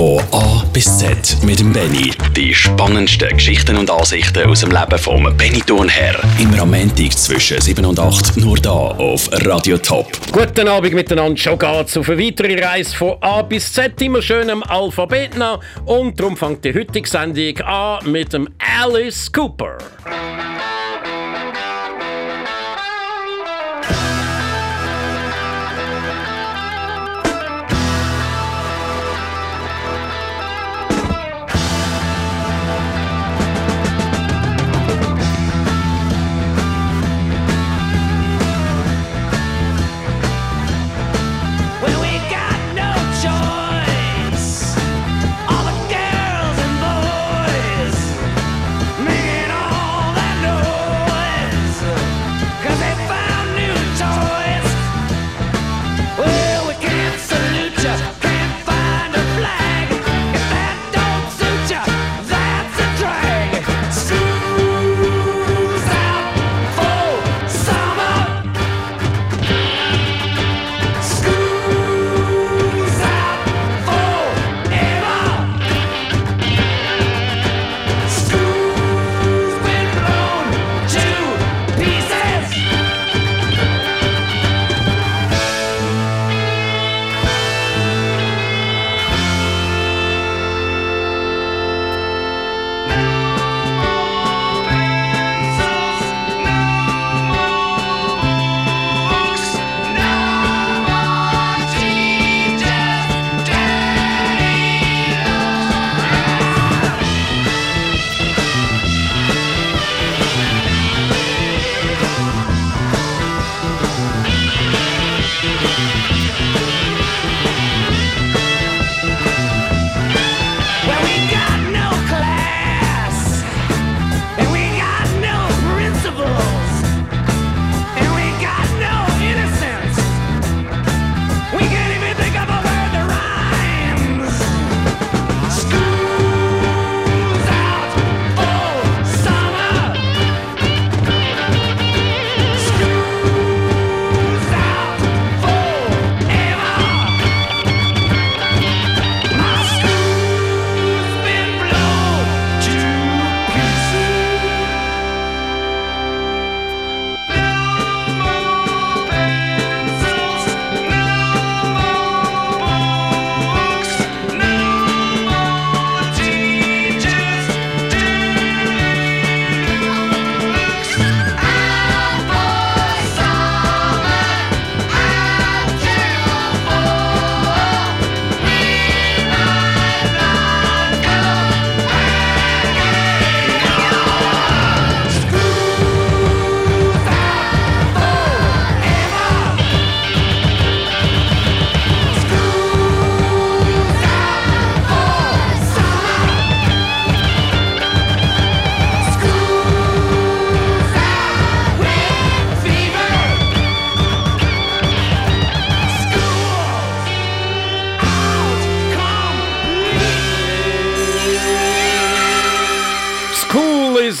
Von A bis Z mit dem Benny. Die spannendsten Geschichten und Ansichten aus dem Leben vom Benny Thurnherr. Immer am zwischen 7 und 8 nur da auf Radio Top. Guten Abend miteinander. Schon geht's auf eine weitere Reise von A bis Z. Immer schön im Alphabet nach. Und darum fängt die heutige Sendung an mit dem Alice Cooper.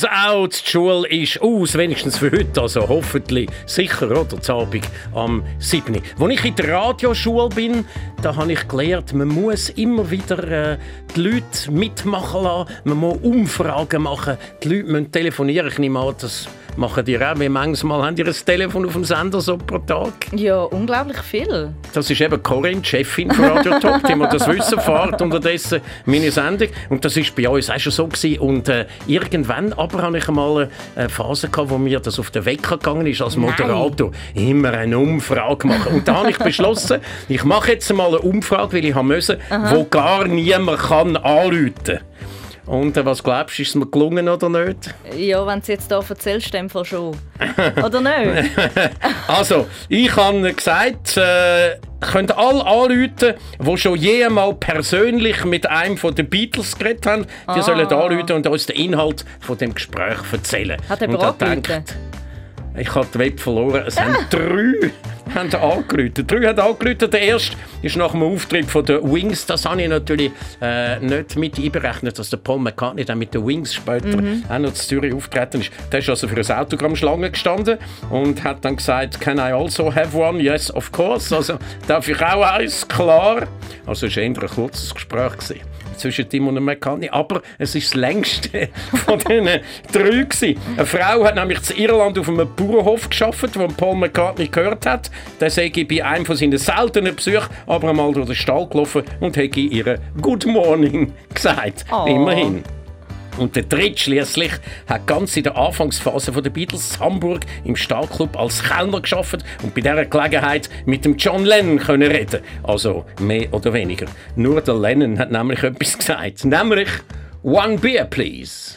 School is out, die Schule ist aus, wenigstens für heute, also hoffentlich sicher, oder, zu Abend am 7. Als ich in der Radioschule bin, da habe ich gelernt, man muss immer wieder äh, die Leute mitmachen lassen, man muss Umfragen machen, die Leute müssen telefonieren, ich nehme an, das machen die auch, wie manchmal haben die ein Telefon auf dem Sender so pro Tag? Ja, unglaublich viel. Das ist eben Corinne, die Chefin von Radio Top, die das Wissen fährt unterdessen meine Sendung. Und das ist bei uns auch schon so gewesen. Und äh, irgendwann aber habe ich einmal eine Phase gehabt, wo mir das auf den Wecker gegangen ist als Moderator. Immer eine Umfrage machen. Und da habe ich beschlossen, ich mache jetzt mal eine Umfrage, weil ich haben müssen, wo gar niemand kann anrufen. Und äh, was glaubst du, ist es mir gelungen oder nicht? Ja, wenn du es jetzt hier erzählst, Fall schon. Oder nicht? Also, ich habe gesagt, äh, könnt alle anrufen, die schon jemals persönlich mit einem von den Beatles geredet haben. Die Ah. sollen anrufen und uns den Inhalt von dem Gespräch erzählen. Hat und er angerufen? Ich habe die Web verloren. Es haben drei haben angerufen. Drei haben angerufen. Der erste ist nach dem Auftritt von den Wings. Das habe ich natürlich äh, nicht mit einberechnet, dass der Paul McCartney dann mit den Wings später auch noch zu Zürich auftreten ist. Der ist also für eine Autogrammschlange gestanden und hat dann gesagt, can I also have one? Yes, of course. Also darf ich auch eins? Klar. Also es war eher ein kurzes Gespräch. Gewesen zwischen Tim und McCartney, aber es ist das längste von diesen drei gewesen. Eine Frau hat nämlich in Irland auf einem Bauernhof geschafft, wo Paul McCartney gehört hat. Der sei bei einem von seinen seltenen Besuchen aber einmal durch den Stall gelaufen und hätte ihr Good Morning gesagt. Oh. Immerhin. Und der dritte schließlich hat ganz in der Anfangsphase der Beatles Hamburg im Stahlclub als Kellner geschafft und bei dieser Gelegenheit mit dem John Lennon können reden. Also mehr oder weniger. Nur der Lennon hat nämlich etwas gesagt, nämlich One beer, please.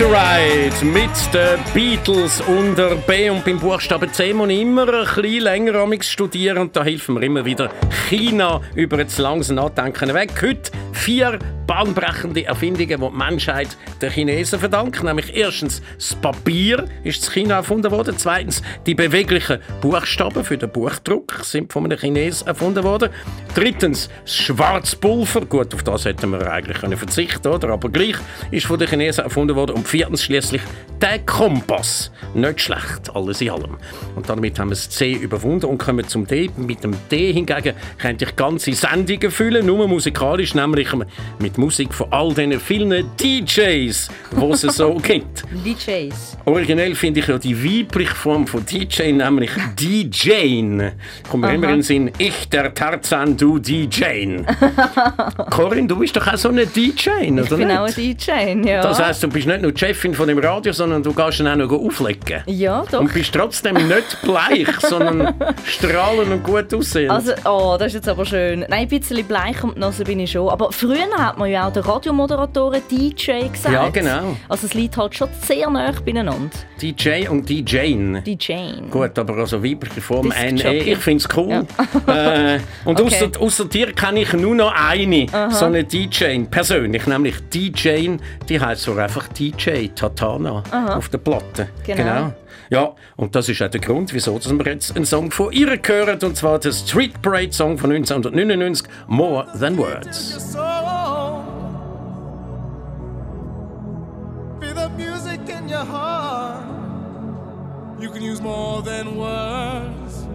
To Ride mit den Beatles unter B und beim Buchstaben C muss ich immer ein bisschen länger studieren und da hilft mir immer wieder China über das langsam Nachdenken weg. Heute vier bahnbrechende Erfindungen, die die Menschheit den Chinesen verdankt. Nämlich erstens das Papier ist in China erfunden worden. Zweitens die beweglichen Buchstaben für den Buchdruck sind von einem Chinesen erfunden worden. Drittens das Schwarzpulver. Gut, auf das hätten wir eigentlich können verzichten oder? Aber gleich ist von den Chinesen erfunden worden. Und viertens schließlich der Kompass. Nicht schlecht, alles in allem. Und damit haben wir das C überwunden und kommen zum D. Mit dem D hingegen könnte ich ganze Sendungen füllen, nur musikalisch, nämlich mit Musik von all diesen vielen DJs, die es so gibt. DJs. Originell finde ich ja die weibliche Form von DJ, nämlich DJ. Kommt mir immer in den Sinn, ich der Tarzan, du DJ. Corinne, du bist doch auch so eine DJ, oder Ich bin nicht? auch ein DJ, ja. Das heisst, du bist nicht nur die Chefin von dem Radio, sondern du gehst ihn auch noch auflegen. ja, doch. Und bist trotzdem nicht bleich, sondern strahlend und gut aussehend. Also, oh, das ist jetzt aber schön. Nein, ein bisschen bleich die Nase bin ich schon. Aber früher hat man ja auch den Radiomoderatoren DJ gesagt. Ja, genau. Also es liegt halt schon sehr nah beieinander. DJ und DJin. DJ. Gut, aber also weibliche Form NE, ich finde es cool. äh, und Okay. außer, außer dir kenne ich nur noch eine, so eine DJ, persönlich, nämlich DJ, die heißt so einfach DJ Tatana auf der Platte. Genau. Ja, und das ist auch der Grund, wieso dass wir jetzt einen Song von ihr hören, und zwar der Street Parade Song von 1999, More Than Words. The music in your heart. You can use more than words.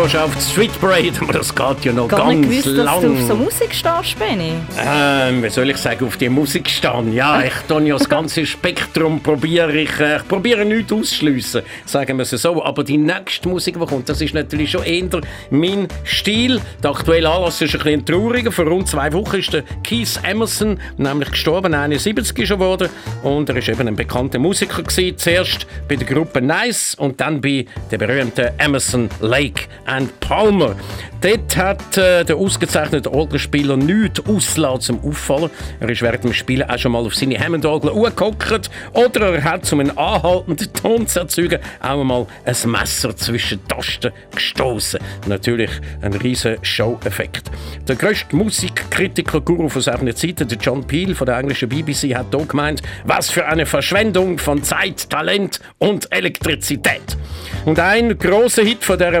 Vorschau auf die Street Parade, aber das geht ja noch Gar ganz nicht gewusst, dass lang. du auf so Musik stehst, Benny. Ähm, wie soll ich sagen, auf die Musik stehen? Ja, ich tue ja das ganze Spektrum, probiere ich, äh, ich probiere nichts ausschliessen, sagen wir es so. Aber die nächste Musik, die kommt, das ist natürlich schon eher mein Stil. Der aktuelle Anlass ist ein bisschen trauriger. Vor rund zwei Wochen ist der Keith Emerson nämlich gestorben, 71 ist er geworden. Und er ist eben ein bekannter Musiker gewesen. Zuerst bei der Gruppe Nice und dann bei der berühmten Emerson, Lake and Palmer. Dort hat äh, der ausgezeichnete Orgelspieler nichts auslassen zum Auffallen. Er ist während dem Spielen auch schon mal auf seine Hammond-Orgel angehockt oder er hat, um einen anhaltenden Ton zu erzeugen, auch mal ein Messer zwischen die Tasten gestoßen. Natürlich ein riesen Show-Effekt. Der grösste Musikkritiker-Guru von seiner Zeit, der John Peel von der englischen BBC, hat hier gemeint, was für eine Verschwendung von Zeit, Talent und Elektrizität. Und ein großer Hit von der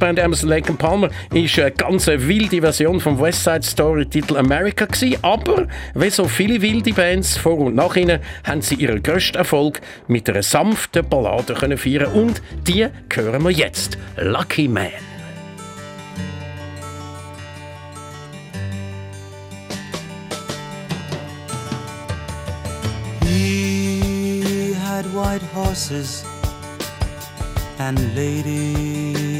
Bombast-Band Emerson Lake Palmer ist eine ganz wilde Version vom West Side Story Titel America gewesen. Aber wie so viele wilde Bands vor und nach ihnen haben sie ihren grössten Erfolg mit einer sanften Ballade können feiern und die hören wir jetzt. Lucky Man. He had white horses and ladies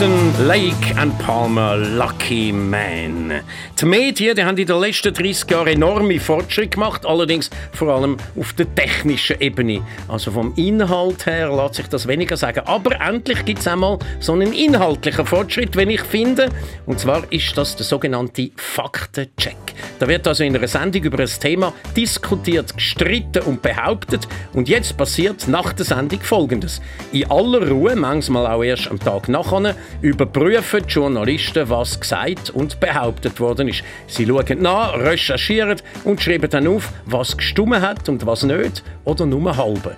Emerson, Lake and Palmer, Lucky Man. Die Medien die haben in den letzten 30 Jahren enorme Fortschritte gemacht, allerdings vor allem auf der technischen Ebene. Also vom Inhalt her lässt sich das weniger sagen. Aber endlich gibt es einmal so einen inhaltlichen Fortschritt, wenn ich finde. Und zwar ist das der sogenannte Faktencheck. Da wird also in einer Sendung über ein Thema diskutiert, gestritten und behauptet. Und jetzt passiert nach der Sendung Folgendes. In aller Ruhe, manchmal auch erst am Tag nachher, überprüfen die Journalisten, was gesagt und behauptet worden ist. Sie schauen nach, recherchieren und schreiben dann auf, was gestummen hat und was nicht oder nur halbe.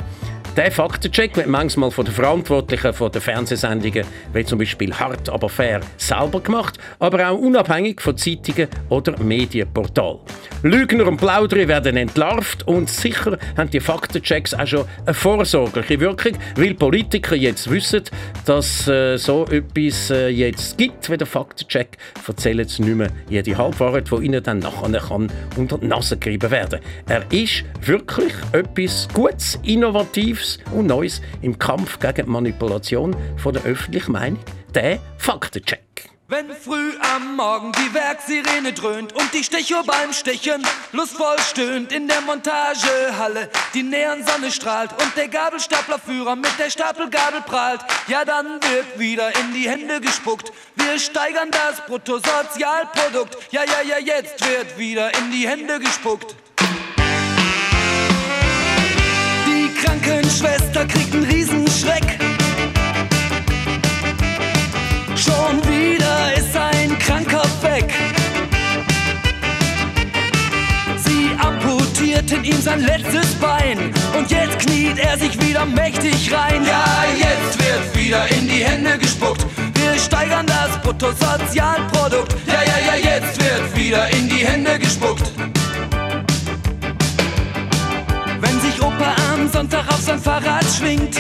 Der Faktencheck wird manchmal von den Verantwortlichen von den Fernsehsendungen, wie zum Beispiel Hart aber fair, selber gemacht, aber auch unabhängig von Zeitungen oder Medienportalen. Lügner und Plauderer werden entlarvt und sicher haben die Faktenchecks auch schon eine vorsorgliche Wirkung, weil Politiker jetzt wissen, dass äh, so etwas äh, jetzt gibt, wie der Faktencheck, erzählen sie nicht mehr jede Halbwahrheit, die ihnen dann nachher kann unter die Nase gerieben werden. Er ist wirklich etwas Gutes, Innovatives und Neues im Kampf gegen die Manipulation von der öffentlichen Meinung, der Faktencheck. Wenn früh am Morgen die Werksirene dröhnt und die Stechuhr beim Stechen lustvoll stöhnt in der Montagehalle, die Neonsonne strahlt und der Gabelstaplerführer mit der Stapelgabel prahlt, ja dann wird wieder in die Hände gespuckt. Wir steigern das Bruttosozialprodukt, ja ja ja jetzt wird wieder in die Hände gespuckt. Krankenschwester kriegt einen Riesenschreck. Schon wieder ist ein Kranker weg. Sie amputierten ihm sein letztes Bein und jetzt kniet er sich wieder mächtig rein. Ja, jetzt wird wieder in die Hände gespuckt. Wir steigern das Bruttosozialprodukt. Ja, ja, ja, jetzt wird wieder in die Hände gespuckt. Wenn sich Opa am Sonntag auf sein Fahrrad schwingt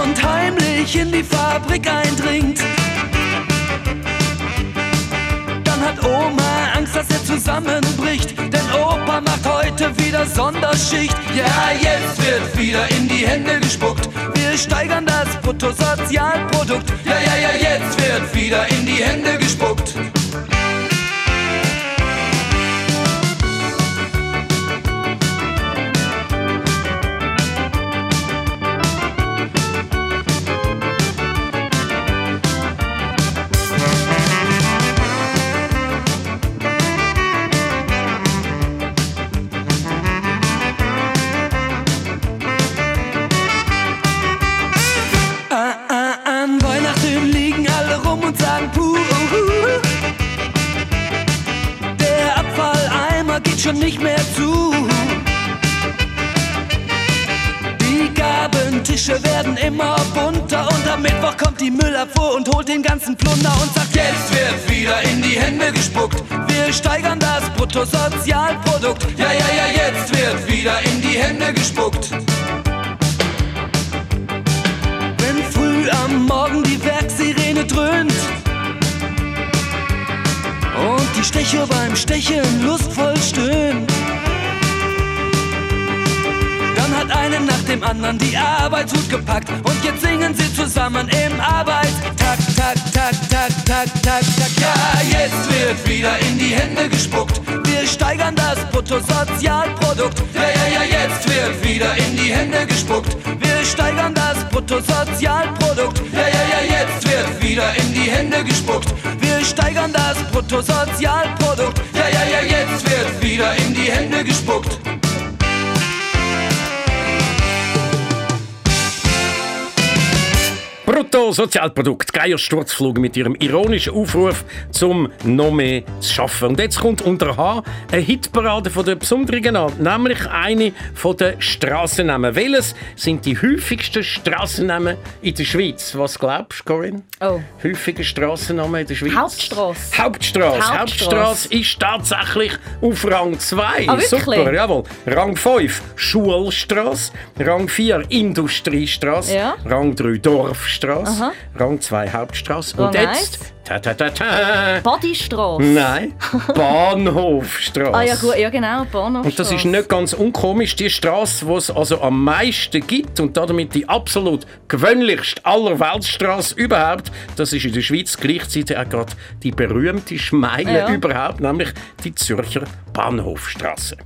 und heimlich in die Fabrik eindringt, dann hat Oma Angst, dass er zusammenbricht. Denn Opa macht heute wieder Sonderschicht. Ja, jetzt wird wieder in die Hände gespuckt. Wir steigern das Bruttosozialprodukt. Ja, ja, ja, jetzt wird wieder in die Hände gespuckt. Mehr zu. Die Gabentische werden immer bunter und am Mittwoch kommt die Müllabfuhr und holt den ganzen Plunder und sagt, jetzt wird wieder in die Hände gespuckt. Wir steigern das Bruttosozialprodukt. Ja, ja, ja, jetzt wird wieder in die Hände gespuckt. Wenn früh am Morgen die Werksirene dröhnt und die Stecher beim Stechen lustvoll stöhnt, hat einen nach dem anderen die Arbeitshut gepackt und jetzt singen sie zusammen im Arbeitstag, tak, tak, tak, tak, tak, tak. Ja, jetzt wird wieder in die Hände gespuckt. Wir steigern das Bruttosozialprodukt. Ja, ja, ja, jetzt wird wieder in die Hände gespuckt. Wir steigern das Bruttosozialprodukt. Ja, ja, ja, jetzt wird wieder in die Hände gespuckt. Wir steigern das Bruttosozialprodukt. Ja, ja, ja, jetzt wird wieder in die Hände gespuckt. Bruttosozialprodukt, Geiersturzflug mit ihrem ironischen Aufruf zum noch mehr zu schaffen. Und jetzt kommt unter H eine Hitparade von der besonderen Art, nämlich eine von den Strassennamen. Welches sind die häufigsten Strassennamen in der Schweiz? Was glaubst du, Corinne? Oh. Häufige Strassennamen in der Schweiz? Hauptstrasse. Hauptstrasse. Hauptstrasse. Ist tatsächlich auf Rang 2. Ah? Super, jawohl. Rang 5 Schulstrasse, Rang 4 Industriestrasse, Ja. Rang 3 Dorfstrasse, Aha. Rang 2 Hauptstrasse. Oh, Und jetzt nice. ta ta ta ta. Bodystrasse. Nein, Bahnhofstrasse. Ah ja gut, ja genau, Bahnhof. Und das ist nicht ganz unkomisch. Die Straße, die es also am meisten gibt und damit die absolut gewöhnlichste aller Weltstraße überhaupt, das ist in der Schweiz gleichzeitig auch gerade die berühmte Schmeile Ja. überhaupt, nämlich die Zürcher Bahnhofstraße.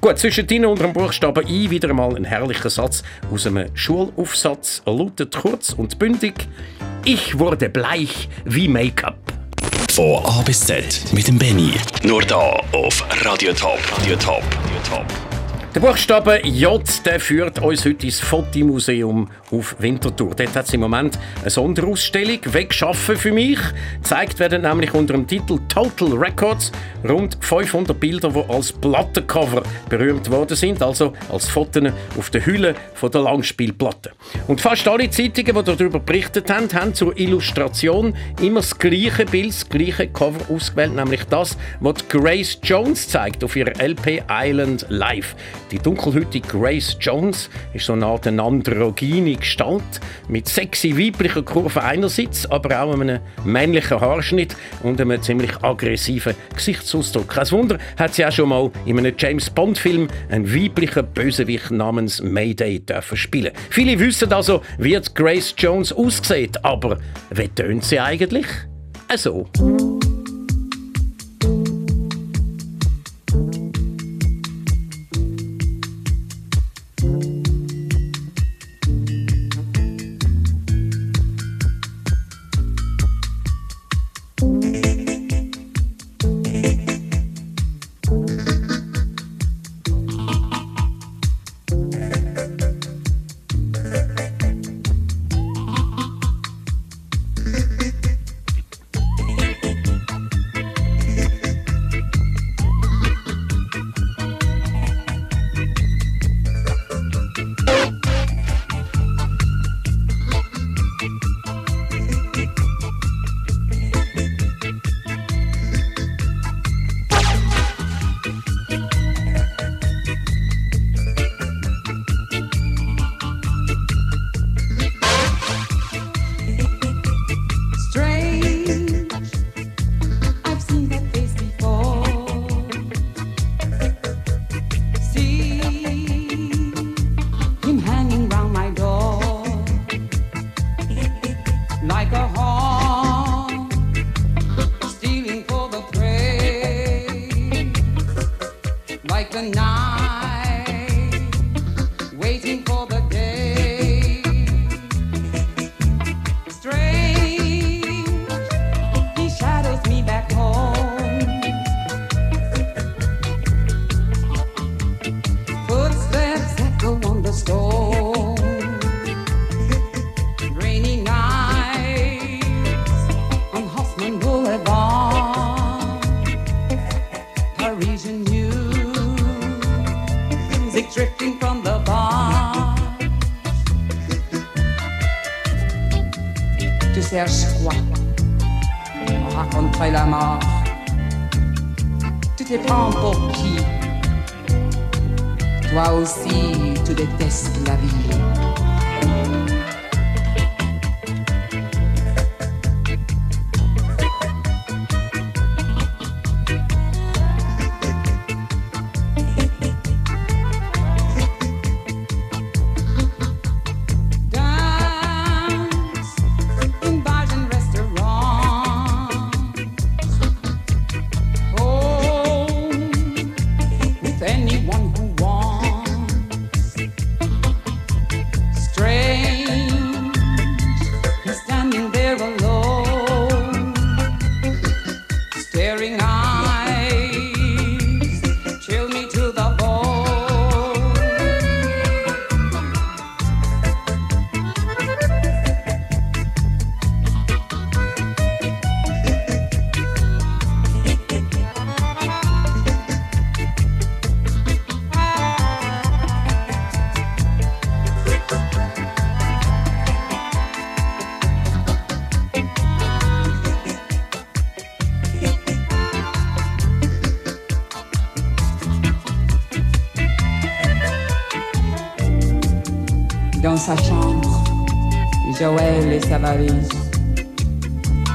Gut, zwischen Ihnen und dem Buchstaben I wieder einmal ein herrlicher Satz aus einem Schulaufsatz. Er lautet kurz und bündig: Ich wurde bleich wie Make-up. Von A bis Z mit dem Benny. Nur da auf Radio Top. Radio Top. Radio Top. Der Buchstabe J der führt uns heute ins Fotomuseum auf Winterthur. Dort hat es im Moment eine Sonderausstellung «Wegschaffen für mich». Gezeigt werden nämlich unter dem Titel «Total Records» rund 500 Bilder, die als Plattencover berühmt worden sind, also als Fotos auf der Hülle der Langspielplatte. Und fast alle Zeitungen, die darüber berichtet haben, haben zur Illustration immer das gleiche Bild, das gleiche Cover ausgewählt, nämlich das, was Grace Jones zeigt auf ihrer LP Island Live. Die dunkelhäutige Grace Jones ist so eine Art eine androgyne Gestalt mit sexy weiblichen Kurven einerseits, aber auch einem männlichen Haarschnitt und einem ziemlich aggressiven Gesichtsausdruck. Kein Wunder, hat sie auch schon mal in einem James Bond Film einen weiblichen Bösewicht namens Mayday dürfen spielen. Viele wissen also, wie Grace Jones aussieht, aber wie tönt sie eigentlich? Also. Tu cherches quoi? On raconterait la mort. Tu te prends pour qui? Toi aussi, tu détestes la vie.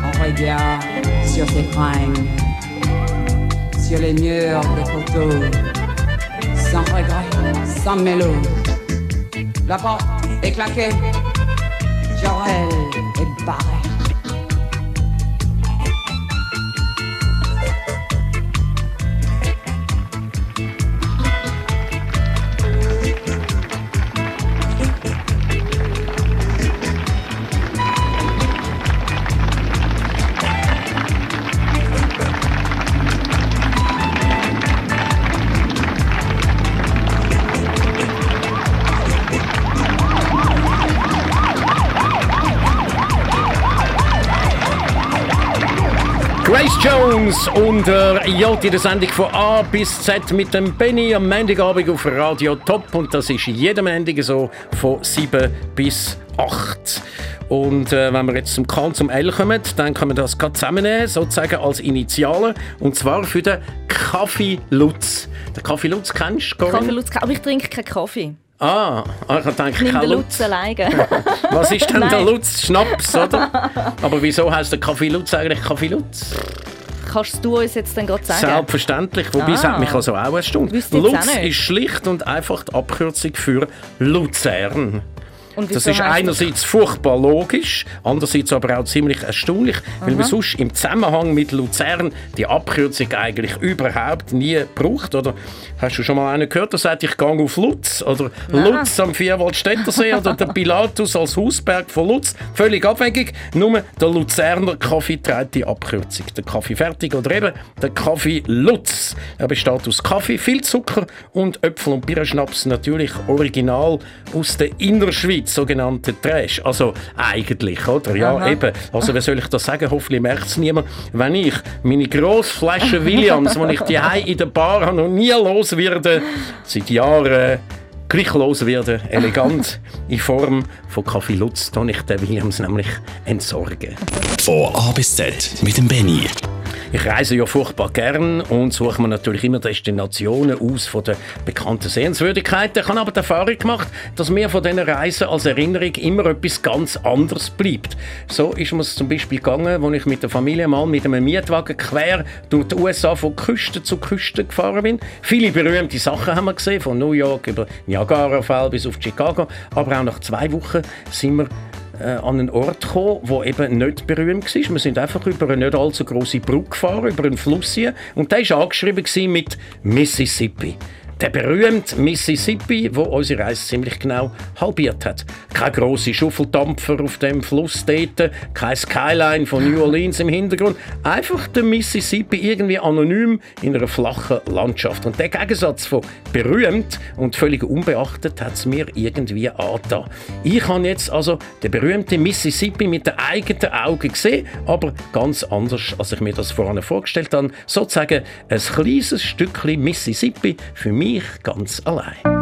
On regarde sur ses fringues, sur les murs des photos, sans regret, sans mélo. La porte est claquée, Joël est barré. Grace Jones und der Joti der Sendung von A bis Z mit dem Benny am Montagabend auf Radio Top und das ist jeden Montag so von 7 bis 8. Und äh, wenn wir jetzt zum K zum L kommen, dann können wir das gerade zusammennehmen, sozusagen als Initialen. Und zwar für den Kaffee Lutz. Den Kaffee Lutz kennst du? Kaffee Lutz, aber ich trinke keinen Kaffee. Ah, ah, ich denke, nehme kein Lutz. Lutz alleine. Was ist denn der. Lutz? Schnaps, oder? Aber wieso heißt der Kaffee Lutz eigentlich Kaffee Lutz? Kannst du uns jetzt dann gerade sagen? Selbstverständlich, wobei es Ah. hat mich also auch ich jetzt Lutz ist schlicht und einfach die Abkürzung für Luzern. Und Das ist einerseits furchtbar logisch, andererseits aber auch ziemlich erstaunlich, weil man sonst im Zusammenhang mit Luzern die Abkürzung eigentlich überhaupt nie braucht. Oder hast du schon mal einen gehört, der sagt, ich gehe auf Lutz? Oder Lutz am Vierwaldstättersee oder der Pilatus als Hausberg von Lutz? Völlig abwegig. Nur der Luzerner Kaffee trägt die Abkürzung. Der Kaffee fertig oder eben der Kaffee Lutz. Er besteht aus Kaffee, viel Zucker und Äpfel und Birnenschnaps, natürlich original aus der Innerschweiz, sogenannte Trash. Also eigentlich, oder? Ja, Aha. eben. Also, wie soll ich das sagen? Hoffentlich merkt es niemand. Wenn ich meine grosse Flasche Williams, die ich die in der Bar habe, noch nie los werde, seit Jahren gleich los werde, elegant in Form von Kaffee Lutz, dann ich den Williams nämlich entsorgen. Von A bis Z mit dem Benny. Ich reise ja furchtbar gern und suche mir natürlich immer Destinationen aus von den bekannten Sehenswürdigkeiten. Ich habe aber die Erfahrung gemacht, dass mir von diesen Reisen als Erinnerung immer etwas ganz anderes bleibt. So ist mir es zum Beispiel gegangen, als ich mit der Familie mal mit einem Mietwagen quer durch die USA von Küste zu Küste gefahren bin. Viele berühmte Sachen haben wir gesehen, von New York über Niagara-Fall bis auf Chicago. Aber auch nach zwei Wochen sind wir äh, an einen Ort gekommen, der eben nicht berühmt war. Wir sind einfach über eine nicht allzu große Brücke gefahren, über einen Fluss hier. Und der war angeschrieben mit Mississippi. Der berühmte Mississippi, wo unsere Reise ziemlich genau halbiert hat. Kein grosse Schuffeldampfer auf dem Fluss dort, kein Skyline von New Orleans im Hintergrund. Einfach der Mississippi irgendwie anonym in einer flachen Landschaft. Und der Gegensatz von berühmt und völlig unbeachtet hat es mir irgendwie angetan. Ich habe jetzt also den berühmten Mississippi mit den eigenen Augen gesehen, aber ganz anders, als ich mir das vorhin vorgestellt habe. Sozusagen ein kleines Stückchen Mississippi für mich ganz allein.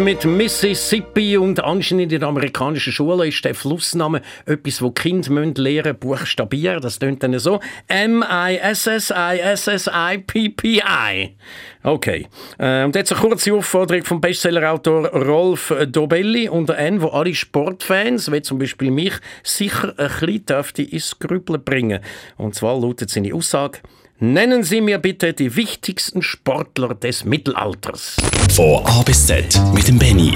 Mit Mississippi und anscheinend in der amerikanischen Schule ist der Flussname etwas, wo Kinder müssen lernen buchstabieren. Das klingt dann so. M-I-S-S-I-S-S-I-P-P-I. Okay. Äh, und jetzt eine kurze Aufforderung vom Bestsellerautor Rolf Dobelli unter N, wo alle Sportfans, wie zum Beispiel mich, sicher ein bisschen ins Grübeln bringen. Und zwar lautet seine Aussage, Nennen Sie mir bitte die wichtigsten Sportler des Mittelalters. Von A bis Z mit dem Benny.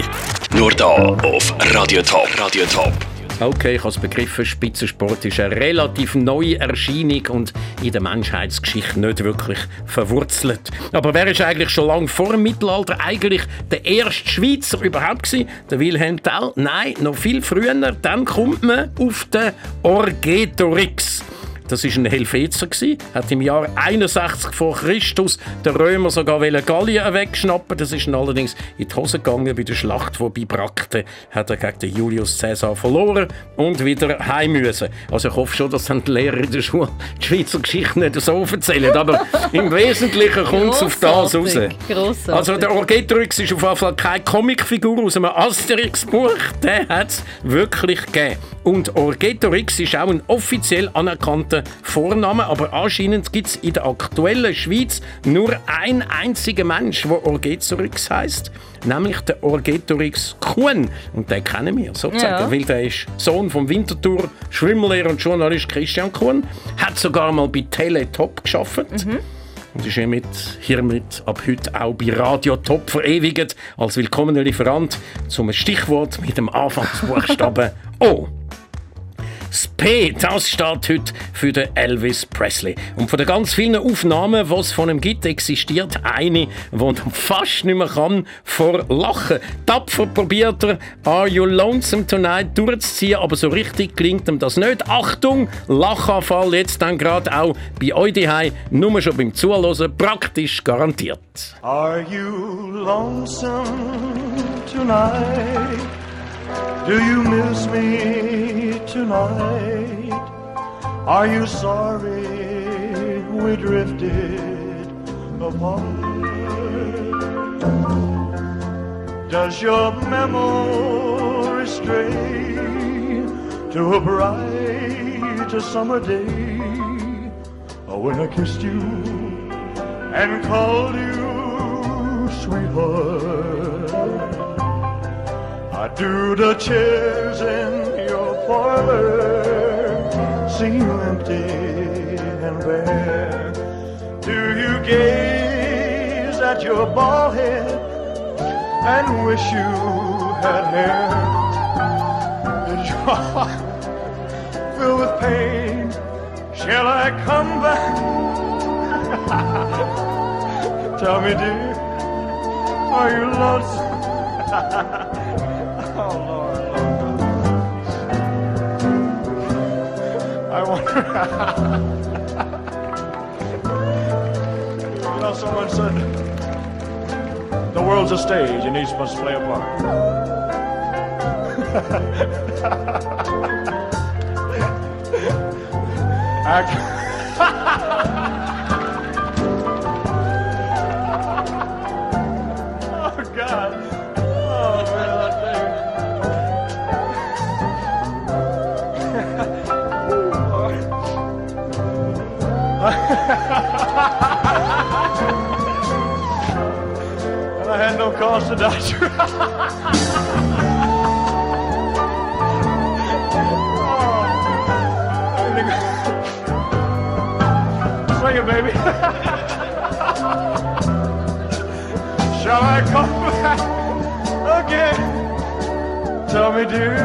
Nur da auf Radio Top. Radio Top. Okay, ich habe es begriffen, Spitzensport ist eine relativ neue Erscheinung und in der Menschheitsgeschichte nicht wirklich verwurzelt. Aber wer ist eigentlich schon lange vor dem Mittelalter eigentlich der erste Schweizer überhaupt gewesen? Der Wilhelm Tell? Nein, noch viel früher. Dann kommt man auf den Orgetorix. Das ist ein Helvezer gsi, hat im Jahr 61 vor Christus der Römer sogar Gallien wegschnappen. Das ist allerdings in die Hose gegangen bei der Schlacht, die bei Brackte hat er gegen den Julius Caesar verloren und wieder heim müssen. Also ich hoffe schon, dass dann die Lehrer in der Schule die Schweizer Geschichte nicht so erzählen, aber im Wesentlichen kommt es auf das raus. Grossartig. Also der Orgetorix ist auf jeden Fall keine Comicfigur aus einem Asterix-Buch, der hat es wirklich gegeben. Und Orgetorix ist auch ein offiziell anerkannter Vorname, aber anscheinend gibt es in der aktuellen Schweiz nur ein einziger Mensch, der Orgetorix heißt, nämlich der Orgetorix Kuhn. Und den kennen wir sozusagen, Ja. weil der ist Sohn vom Winterthur Schwimmlehrer und Journalist Christian Kuhn, hat sogar mal bei Teletop geschafft. Und ist hiermit, hiermit ab heute auch bei Radio Top verewigt als willkommener Lieferant zum Stichwort mit dem Anfangsbuchstaben O. Das P, das steht heute für den Elvis Presley. Und von den ganz vielen Aufnahmen, die es von ihm gibt, existiert eine, die fast nicht mehr kann vor Lachen. Tapfer probiert er Are You Lonesome Tonight durchzuziehen, aber so richtig klingt ihm das nicht. Achtung, Lachanfall jetzt dann gerade auch bei euch daheim, nur schon beim Zuhören, praktisch garantiert. Are you lonesome tonight? Do you miss me tonight? Are you sorry we drifted apart? Does your memory stray to a bright summer day oh, when I kissed you and called you sweetheart? I do the chairs in your parlor seem empty and bare? Do you gaze at your bald head and wish you had hair? Is your heart filled with pain? Shall I come back? Tell me, dear, are you lonesome? you know, someone said the world's a stage and each must play a part. Act. Had no cause to you. Sing it, baby. Shall I come back again? Tell me, dear,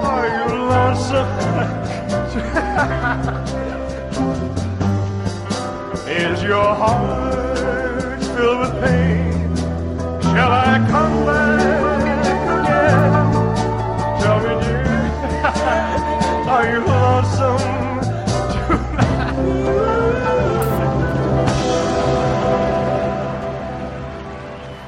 are you lonesome? Is your heart filled with pain? Shall I come back again? Tell me, dear, are you lonesome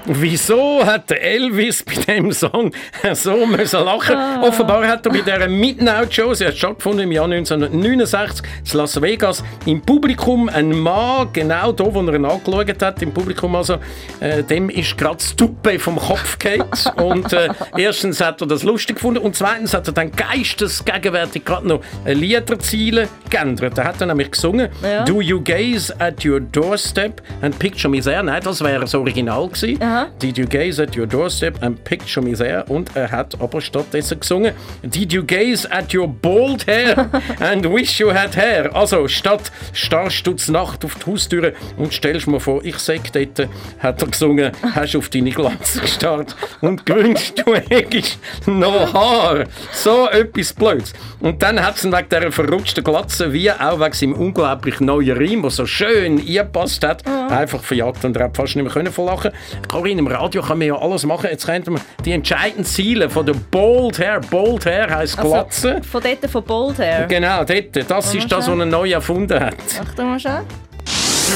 wieso hat der Elvis bei dem Song so müssen lachen? Offenbar hat er bei dieser Midnight Show, sie hat stattgefunden im Jahr 1969 in Las Vegas, im Publikum ein Mann, genau da, wo er ihn angeschaut hat, im Publikum also, äh, dem ist gerade das Tuppe vom Kopf gefallen. und äh, erstens hat er das lustig gefunden und zweitens hat er dann geistesgegenwärtig gerade noch Liederziele geändert. Er hat dann nämlich gesungen, Ja. Do you gaze at your doorstep and picture me there? Nein, das wäre das Original gewesen. Aha. Did you gaze at your doorstep and picture me there? Und er hat aber stattdessen gesungen, Did you gaze at your bald hair and wish you had hair? Also statt starrst du Nacht auf die Haustüre und stellst mir vor, ich sag dort, hat er gesungen, hast auf deine Glatze gestarrt und gewünscht, du hättest noch Haar. So etwas Blöds. Und dann hat es ihn wegen dieser verrutschten Glatze, wie auch wegen seinem unglaublich neuen Reim, der so schön eingepasst hat, einfach verjagt und er hat fast nicht mehr können verlachen. Corinne, im Radio kann man ja alles machen. Jetzt könnten wir die entscheidenden Ziele von der Bold Hair. Bold Hair heisst Glatze. Also, von dort von Bold Hair. Genau, dort. Das ist das, was er neu erfunden hat. Achtung mal schon.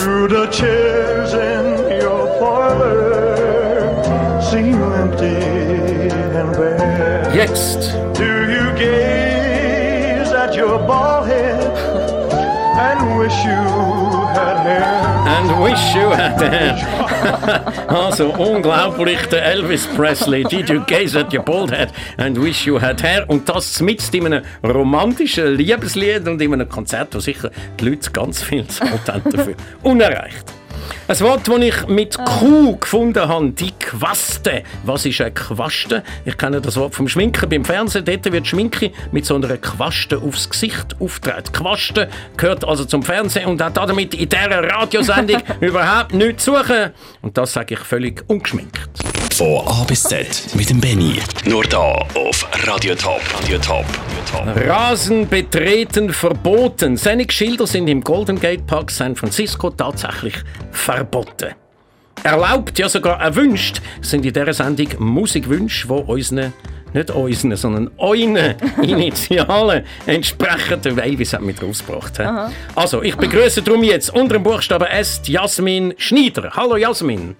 Do the chairs in your parlor seem empty and bare? Jetzt. Do you gaze at your bald head and wish you? And wish you had hair. also unglaublich, der Elvis Presley. Did you gaze at your bald head and wish you had hair? Und das mitten in einem romantischen Liebeslied und in einem Konzert, wo sicher die Leute ganz viel haben dafür. Unerreicht. Ein Wort, das ich mit Q gefunden habe, die Quaste. Was ist eine Quaste? Ich kenne das Wort vom Schminken beim Fernsehen. Dort wird Schminke mit so einer Quaste aufs Gesicht auftreten. Quaste gehört also zum Fernsehen und hat damit in dieser Radiosendung überhaupt nichts zu suchen. Und das sage ich völlig ungeschminkt. Von A bis Z mit dem Benny. Nur da auf Radio Top. Radio Top. Radio Top. Rasen betreten verboten. Seine Schilder sind im Golden Gate Park San Francisco tatsächlich verboten. Erlaubt, ja sogar erwünscht, sind in dieser Sendung Musikwünsche, die unseren, nicht unseren, sondern euren Initialen entsprechen. Der Elvis hat mit rausgebracht. hä? Also, ich begrüße darum jetzt unter dem Buchstaben S Jasmin Schneider. Hallo Jasmin.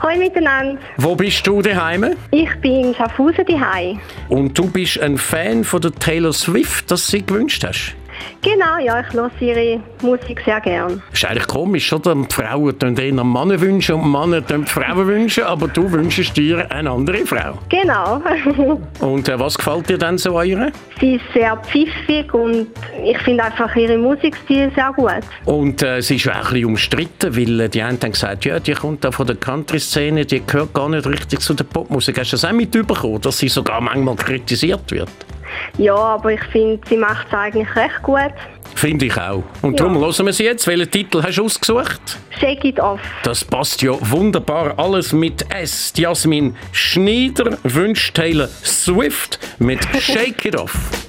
Hallo miteinander. Wo bist du daheim? Ich bin in Schaffhausen daheim. Und du bist ein Fan von der Taylor Swift, das sie gewünscht hast? Genau, ja, ich höre ihre Musik sehr gern. ist eigentlich komisch, oder? Die Frauen tun eher Männer wünschen und Männer tun Frauen wünschen, aber du wünschst dir eine andere Frau. Genau. Und äh, was gefällt dir denn so an ihr? Sie ist sehr pfiffig und ich finde einfach ihre Musikstil sehr gut. Und äh, sie ist auch ein bisschen umstritten, weil äh, die einen haben gesagt, ja, die kommt da von der Country-Szene, die gehört gar nicht richtig zu der Popmusik. Hast du das auch mitbekommen, dass sie sogar manchmal kritisiert wird? Ja, aber ich finde, sie macht es eigentlich recht gut. Finde ich auch. Und darum hören wir sie jetzt. Welchen Titel hast du ausgesucht? Shake it off. Das passt ja wunderbar. Alles mit S. Jasmin Schneider wünscht Taylor Swift mit Shake It Off.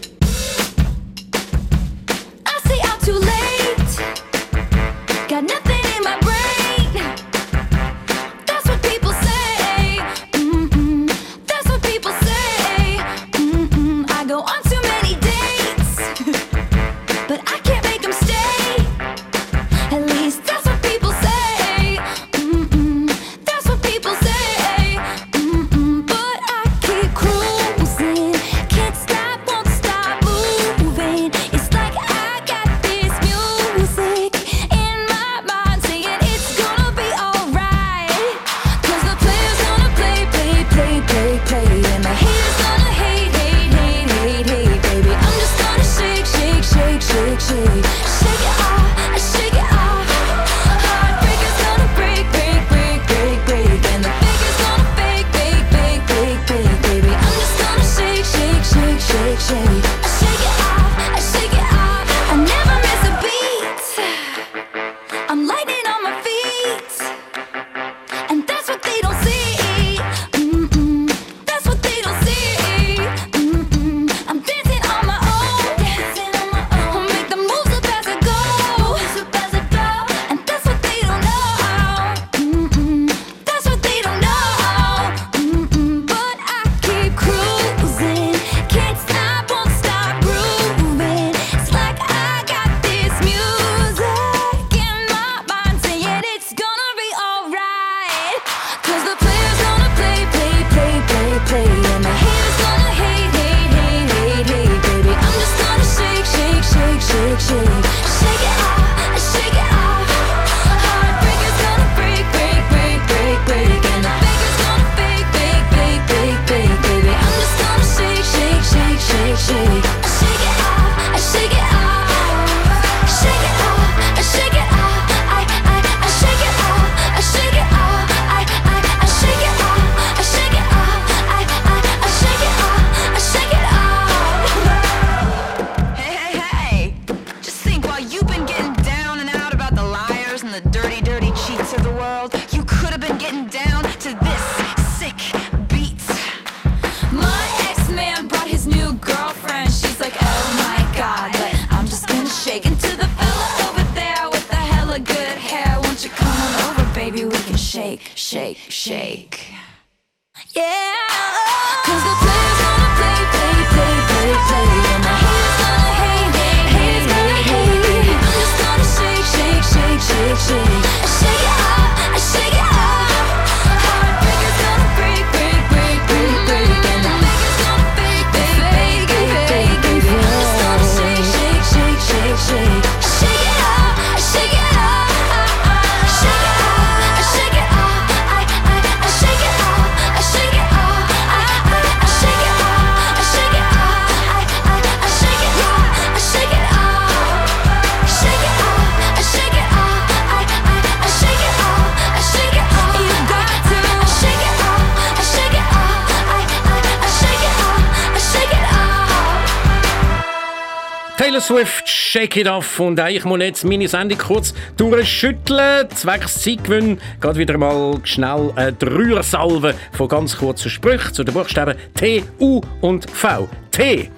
Swift, Shake It Off. Und ich muss jetzt meine Sendung kurz durchschütteln. Zwecks Zeitgewinn geht wieder mal schnell eine Dreiersalve von ganz kurzen Sprüchen zu den Buchstaben T, U und V. T.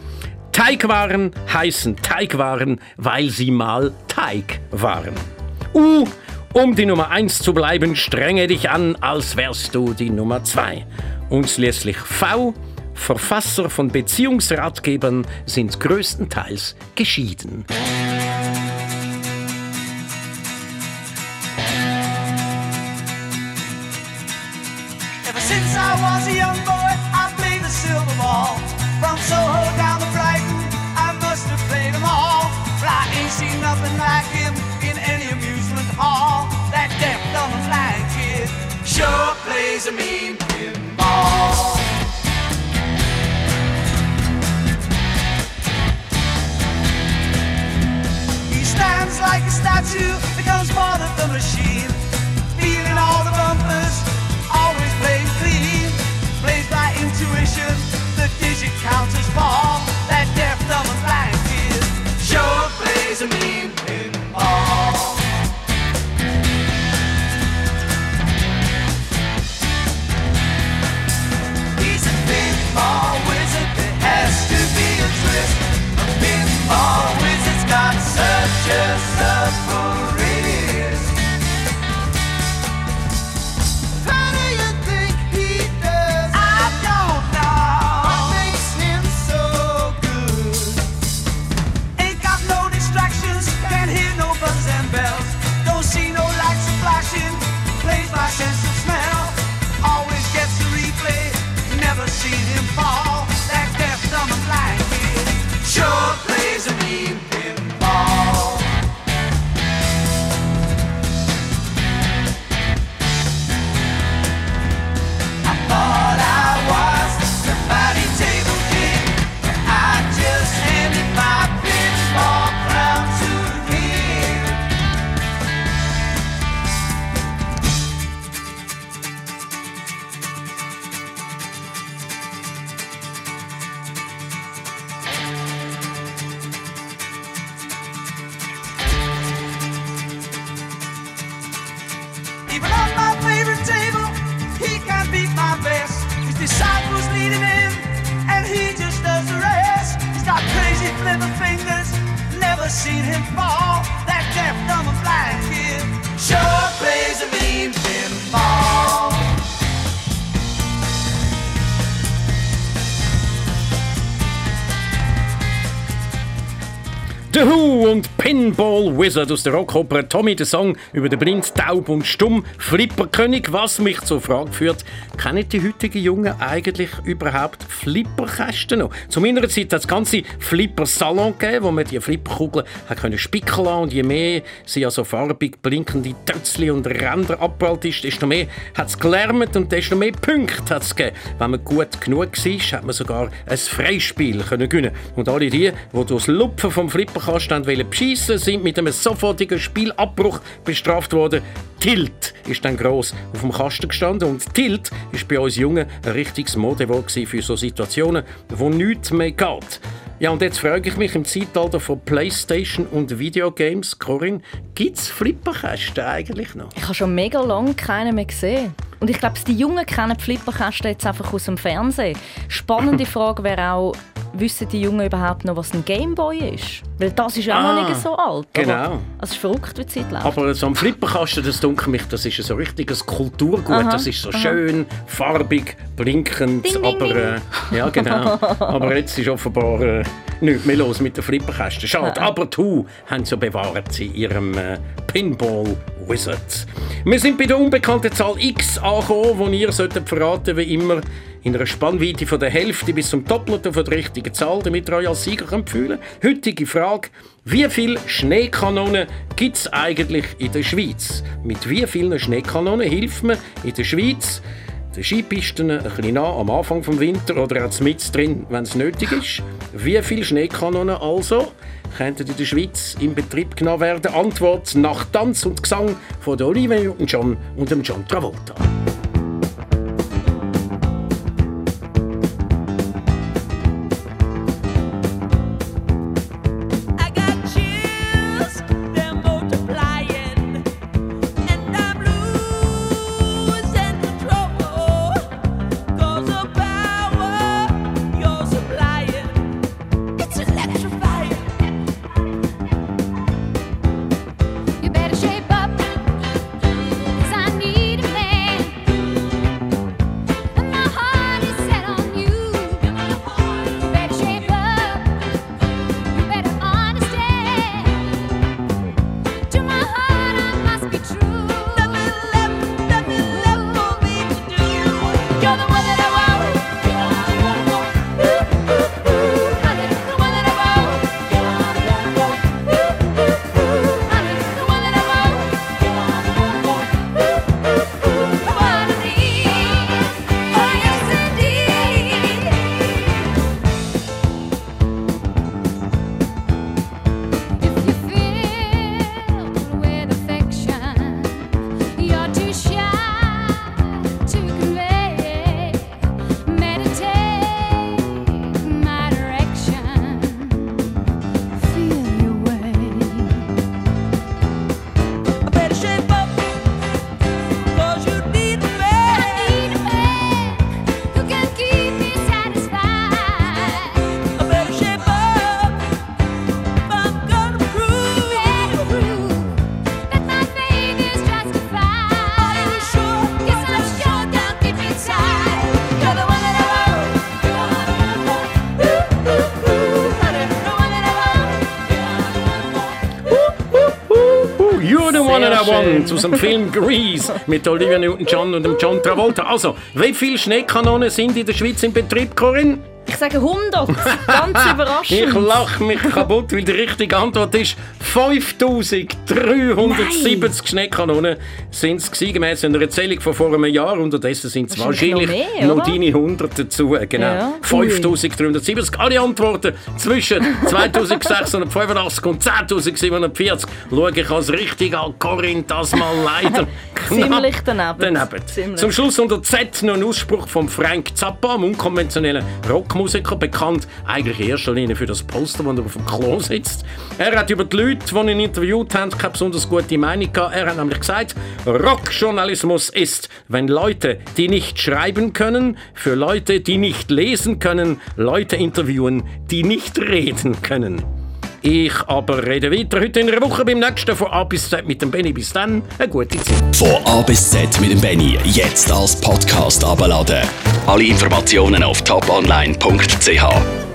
Teigwaren heißen Teigwaren, weil sie mal Teig waren. U. Um die Nummer 1 zu bleiben, strenge dich an, als wärst du die Nummer 2. Und schließlich V. Verfasser von Beziehungsratgebern sind größtenteils geschieden. Ever since I was a young boy, I played the silver ball. From Soho down to Brighton, I must have played them all. But I ain't seen nothing like him in any amusement hall. That deaf, dumb, and blind kid sure plays a mean pinball. Like a statue, becomes part of the machine. Feeling all the bumpers, The Who und Pinball Wizard aus der Rockoper Tommy, der Song über den blind, taub und stumm Flipperkönig, was mich zur Frage führt, kennen die heutigen Jungen eigentlich überhaupt Flipperkästen noch? Zu meiner Zeit hat es ganze Flipper-Salon gegeben, wo man die Flipperkugeln können spicken lassen und je mehr sie an so farbig blinkende Tötzli und Ränder abgeprallt ist, desto mehr hat es gelärmt und desto mehr Punkte hat es gegeben. Wenn man gut genug war, hat man sogar ein Freispiel können gewinnen Und alle die, die durchs Lupfen vom Flipperkasten wollen beschissen, sind mit einem sofortigen Spielabbruch bestraft worden. Tilt ist dann gross auf dem Kasten gestanden und Tilt ist bei uns Jungen ein richtiges Modewort für so Situationen, wo nichts mehr geht. Ja, und jetzt frage ich mich im Zeitalter von Playstation und Videogames, Corinne, gibt es Flipperkästen eigentlich noch? Ich habe schon mega lange keinen mehr gesehen. Und ich glaube, die Jungen kennen die Flipperkästen jetzt einfach aus dem Fernsehen. Spannende Frage wäre auch, wissen die Jungen überhaupt noch, was ein Gameboy ist? Weil das ist ja auch noch Ah, nicht so alt. genau. Aber, also es ist verrückt, wie die Zeit läuft. Aber so ein Flipperkasten, das dunkelt mich, das ist so richtig ein Kulturgut. Aha, Das ist so aha. schön, farbig, blinkend. Ding, aber ding. Äh, ja, genau. aber jetzt ist offenbar äh, nichts mehr los mit den Flipperkästen. Schade. Ah. Aber die Hu haben so bewahrt in ihrem äh, Pinball Wizard. Wir sind bei der unbekannten Zahl X angekommen, wo ihr solltet verraten, wie immer, in einer Spannweite von der Hälfte bis zum Doppelten von der richtigen Zahl, damit ihr euch als Sieger könnt fühlen Heutige Frage: Wie viele Schneekanonen gibt es eigentlich in der Schweiz? Mit wie vielen Schneekanonen hilft man in der Schweiz? Den Skipisten ein bisschen nah am Anfang vom Winter oder auch mit drin, wenn es nötig ist. Wie viele Schneekanonen also könnten in der Schweiz in Betrieb genommen werden? Antwort nach Tanz und Gesang von der Olivia und dem John Travolta. Schön. aus dem Film Grease mit Olivia Newton-John und dem John Travolta. Also, wie viele Schneekanonen sind in der Schweiz in Betrieb, Corinne? Ich sage 100. Ganz überraschend. Ich lache mich kaputt, weil die richtige Antwort ist 5370 Schneekanonen sind es gemäss einer Erzählung von vor einem Jahr. Unterdessen sind es Wahrscheinlich noch mehr, deine 100 dazu. Genau. Ja. 5370. Alle Antworten zwischen 2685 und 10.740 schaue ich als richtig an. Corinne, das mal leider Ziemlich daneben. daneben. Ziemlich. Zum Schluss unter Z noch ein Ausspruch von Frank Zappa, einem unkonventionellen Rockmusiker, bekannt eigentlich in erster Linie für das Poster, das er auf dem Klo sitzt. Er hat über die Leute, die ihn interviewt haben, keine besonders gute Meinung gehabt. Er hat nämlich gesagt, Rockjournalismus ist, wenn Leute, die nicht schreiben können, für Leute, die nicht lesen können, Leute interviewen, die nicht reden können. Ich aber rede weiter heute in einer Woche beim nächsten von A bis Z mit dem Benny. Bis dann, eine gute Zeit. Von A bis Z mit dem Benny. Jetzt als Podcast abladen. Alle Informationen auf toponline.ch.